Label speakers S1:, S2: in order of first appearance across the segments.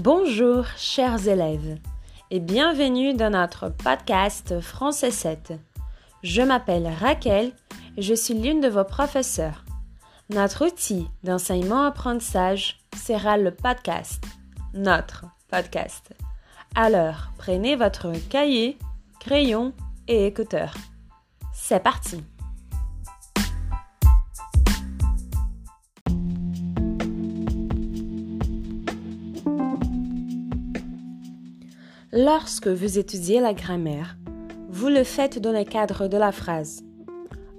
S1: Bonjour chers élèves et bienvenue dans notre podcast Français 7. Je m'appelle Raquel et je suis l'une de vos professeurs. Notre outil d'enseignement-apprentissage sera le podcast, notre podcast. Alors, prenez votre cahier, crayon et écouteur. C'est parti Lorsque vous étudiez la grammaire, vous le faites dans le cadre de la phrase.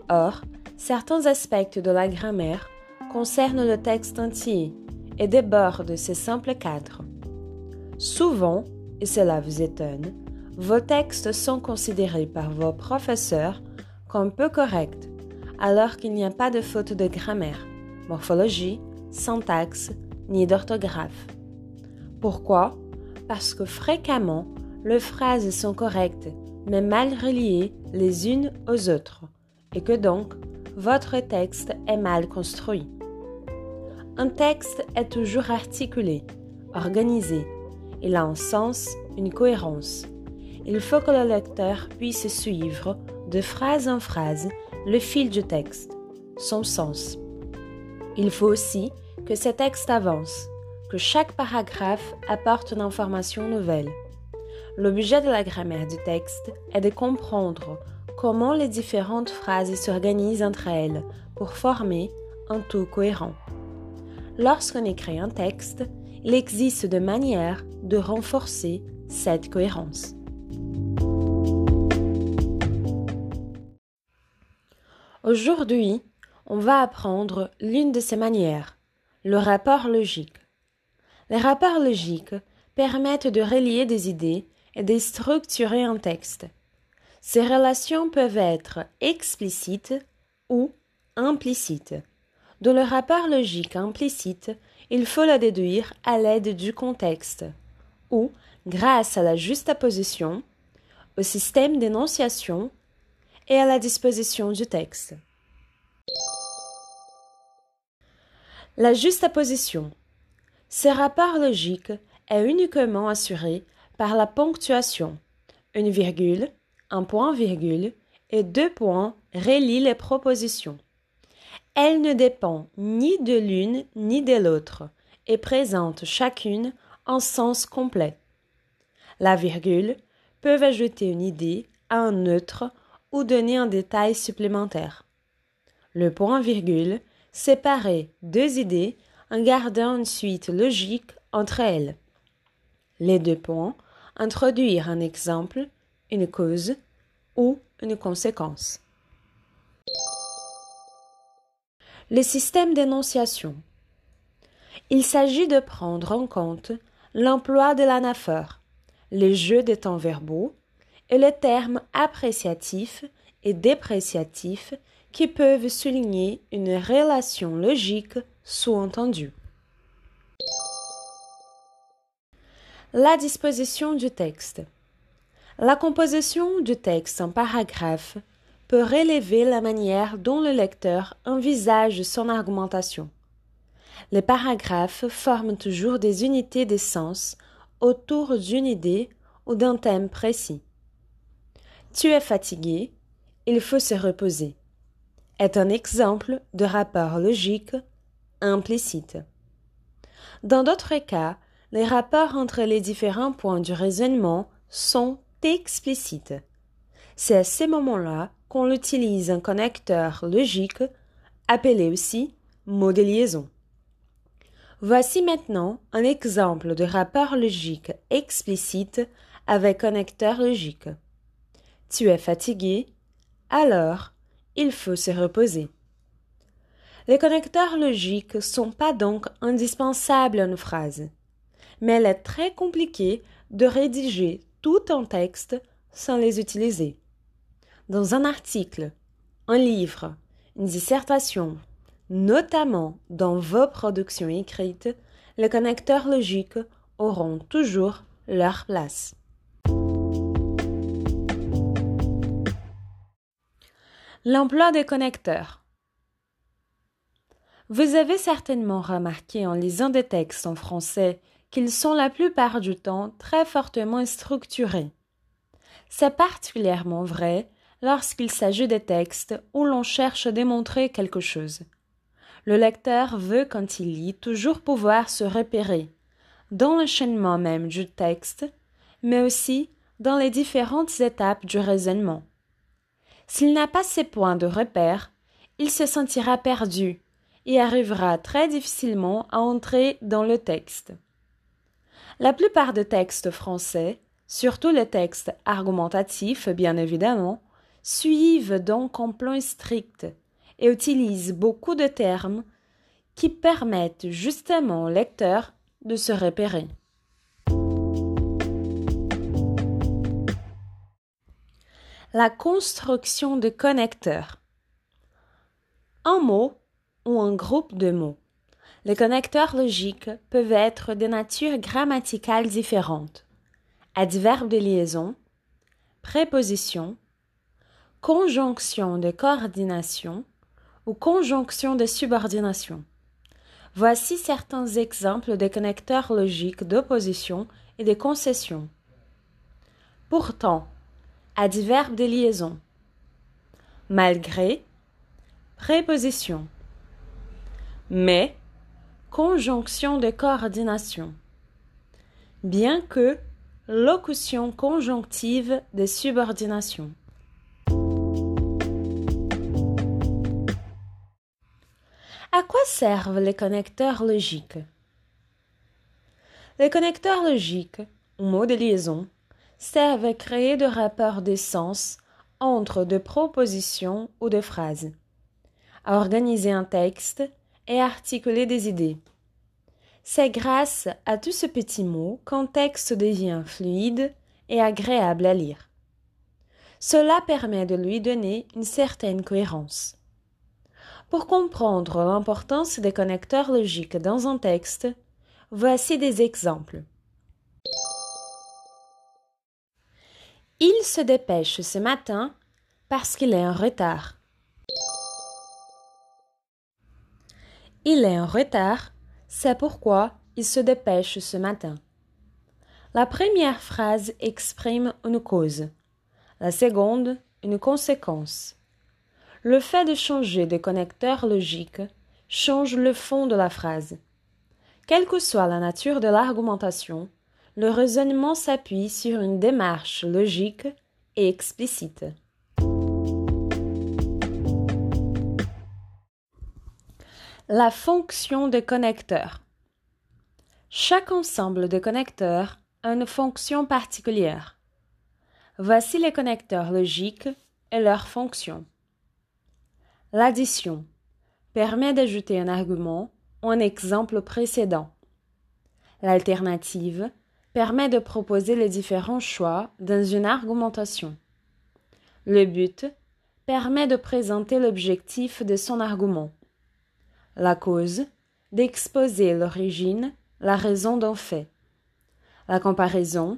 S1: Or, certains aspects de la grammaire concernent le texte entier et débordent ces simples cadres. Souvent, et cela vous étonne, vos textes sont considérés par vos professeurs comme peu corrects, alors qu'il n'y a pas de faute de grammaire, morphologie, syntaxe, ni d'orthographe. Pourquoi? Parce que fréquemment, les phrases sont correctes, mais mal reliées les unes aux autres, et que donc, votre texte est mal construit. Un texte est toujours articulé, organisé. Il a un sens, une cohérence. Il faut que le lecteur puisse suivre, de phrase en phrase, le fil du texte, son sens. Il faut aussi que ce texte avance, que chaque paragraphe apporte une information nouvelle. L'objet de la grammaire du texte est de comprendre comment les différentes phrases s'organisent entre elles pour former un tout cohérent. Lorsqu'on écrit un texte, il existe de manières de renforcer cette cohérence. Aujourd'hui, on va apprendre l'une de ces manières, le rapport logique. Les rapports logiques permettent de relier des idées et de structurer un texte. Ces relations peuvent être explicites ou implicites. Dans le rapport logique implicite, il faut le déduire à l'aide du contexte ou grâce à la juxtaposition, au système d'énonciation et à la disposition du texte. La juxtaposition ce rapport logique est uniquement assuré par la ponctuation. Une virgule, un point-virgule et deux points relient les propositions. Elle ne dépend ni de l'une ni de l'autre et présente chacune un sens complet. La virgule peut ajouter une idée à un neutre ou donner un détail supplémentaire. Le point-virgule séparer deux idées en gardant une suite logique entre elles. Les deux points introduire un exemple, une cause ou une conséquence. Le système d'énonciation. Il s'agit de prendre en compte l'emploi de l'anaphore, les jeux des temps verbaux et les termes appréciatifs et dépréciatifs qui peuvent souligner une relation logique sous-entendu. La disposition du texte. La composition du texte en paragraphe peut relever la manière dont le lecteur envisage son argumentation. Les paragraphes forment toujours des unités de sens autour d'une idée ou d'un thème précis. Tu es fatigué, il faut se reposer est un exemple de rapport logique implicite. Dans d'autres cas, les rapports entre les différents points du raisonnement sont explicites. C'est à ces moments-là qu'on utilise un connecteur logique, appelé aussi mot de liaison. Voici maintenant un exemple de rapport logique explicite avec connecteur logique. Tu es fatigué, alors il faut se reposer. Les connecteurs logiques sont pas donc indispensables à une phrase, mais il est très compliqué de rédiger tout un texte sans les utiliser. Dans un article, un livre, une dissertation, notamment dans vos productions écrites, les connecteurs logiques auront toujours leur place. L'emploi des connecteurs. Vous avez certainement remarqué en lisant des textes en français qu'ils sont la plupart du temps très fortement structurés. C'est particulièrement vrai lorsqu'il s'agit des textes où l'on cherche à démontrer quelque chose. Le lecteur veut, quand il lit, toujours pouvoir se repérer, dans l'enchaînement même du texte, mais aussi dans les différentes étapes du raisonnement. S'il n'a pas ces points de repère, il se sentira perdu et arrivera très difficilement à entrer dans le texte. La plupart des textes français, surtout les textes argumentatifs bien évidemment, suivent donc un plan strict et utilisent beaucoup de termes qui permettent justement au lecteur de se repérer. La construction de connecteurs. Un mot ou un groupe de mots. Les connecteurs logiques peuvent être de nature grammaticale différente. Adverbe de liaison, préposition, conjonction de coordination ou conjonction de subordination. Voici certains exemples de connecteurs logiques d'opposition et de concession. Pourtant, adverbe de liaison. Malgré, préposition. Mais, conjonction de coordination. Bien que, locution conjonctive de subordination. À quoi servent les connecteurs logiques? Les connecteurs logiques, ou mots de liaison, servent à créer de rapports d'essence entre deux propositions ou deux phrases, à organiser un texte et articuler des idées. C'est grâce à tous ces petits mots qu'un texte devient fluide et agréable à lire. Cela permet de lui donner une certaine cohérence. Pour comprendre l'importance des connecteurs logiques dans un texte, voici des exemples. Il se dépêche ce matin parce qu'il est en retard. Il est en retard, c'est pourquoi il se dépêche ce matin. La première phrase exprime une cause, la seconde une conséquence. Le fait de changer de connecteur logique change le fond de la phrase. Quelle que soit la nature de l'argumentation, le raisonnement s'appuie sur une démarche logique et explicite. La fonction de connecteur. Chaque ensemble de connecteurs a une fonction particulière. Voici les connecteurs logiques et leurs fonctions. L'addition permet d'ajouter un argument ou un exemple précédent. L'alternative permet de proposer les différents choix dans une argumentation. Le but permet de présenter l'objectif de son argument. La cause d'exposer l'origine, la raison d'un fait. La comparaison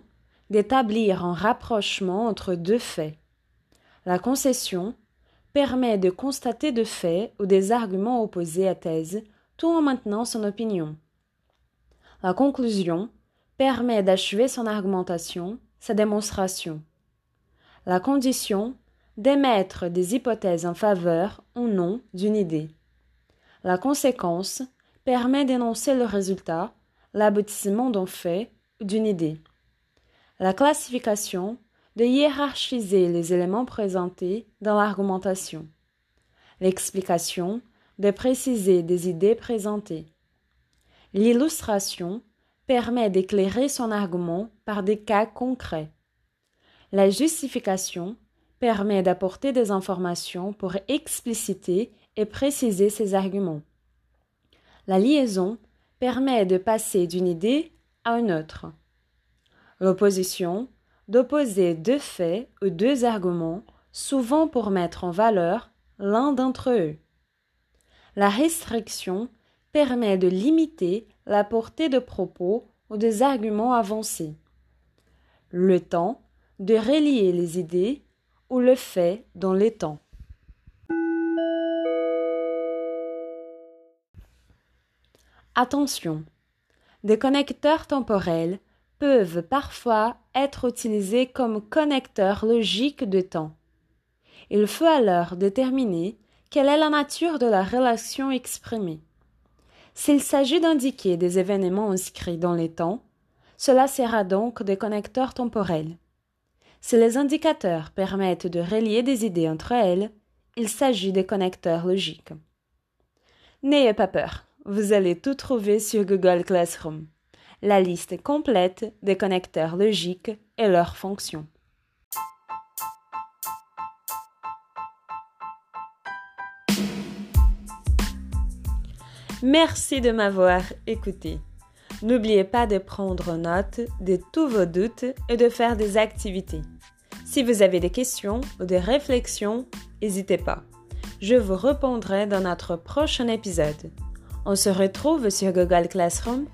S1: d'établir un rapprochement entre deux faits. La concession permet de constater de faits ou des arguments opposés à thèse, tout en maintenant son opinion. La conclusion permet d'achever son argumentation, sa démonstration. La condition d'émettre des hypothèses en faveur ou non d'une idée. La conséquence permet d'énoncer le résultat, l'aboutissement d'un fait ou d'une idée. La classification de hiérarchiser les éléments présentés dans l'argumentation. L'explication, de préciser des idées présentées. L'illustration permet d'éclairer son argument par des cas concrets. La justification permet d'apporter des informations pour expliciter et préciser ses arguments. La liaison permet de passer d'une idée à une autre. L'opposition d'opposer deux faits ou deux arguments, souvent pour mettre en valeur l'un d'entre eux. La restriction permet de limiter la portée de propos ou des arguments avancés. Le temps de relier les idées ou le fait dans les temps. Attention, Des connecteurs temporels peuvent parfois être utilisés comme connecteurs logiques de temps. Il faut alors déterminer quelle est la nature de la relation exprimée. S'il s'agit d'indiquer des événements inscrits dans les temps, cela sera donc des connecteurs temporels. Si les indicateurs permettent de relier des idées entre elles, il s'agit des connecteurs logiques. N'ayez pas peur, vous allez tout trouver sur Google Classroom. La liste complète des connecteurs logiques et leurs fonctions. Merci de m'avoir écouté. N'oubliez pas de prendre note de tous vos doutes et de faire des activités. Si vous avez des questions ou des réflexions, n'hésitez pas. Je vous répondrai dans notre prochain épisode. On se retrouve sur Google Classroom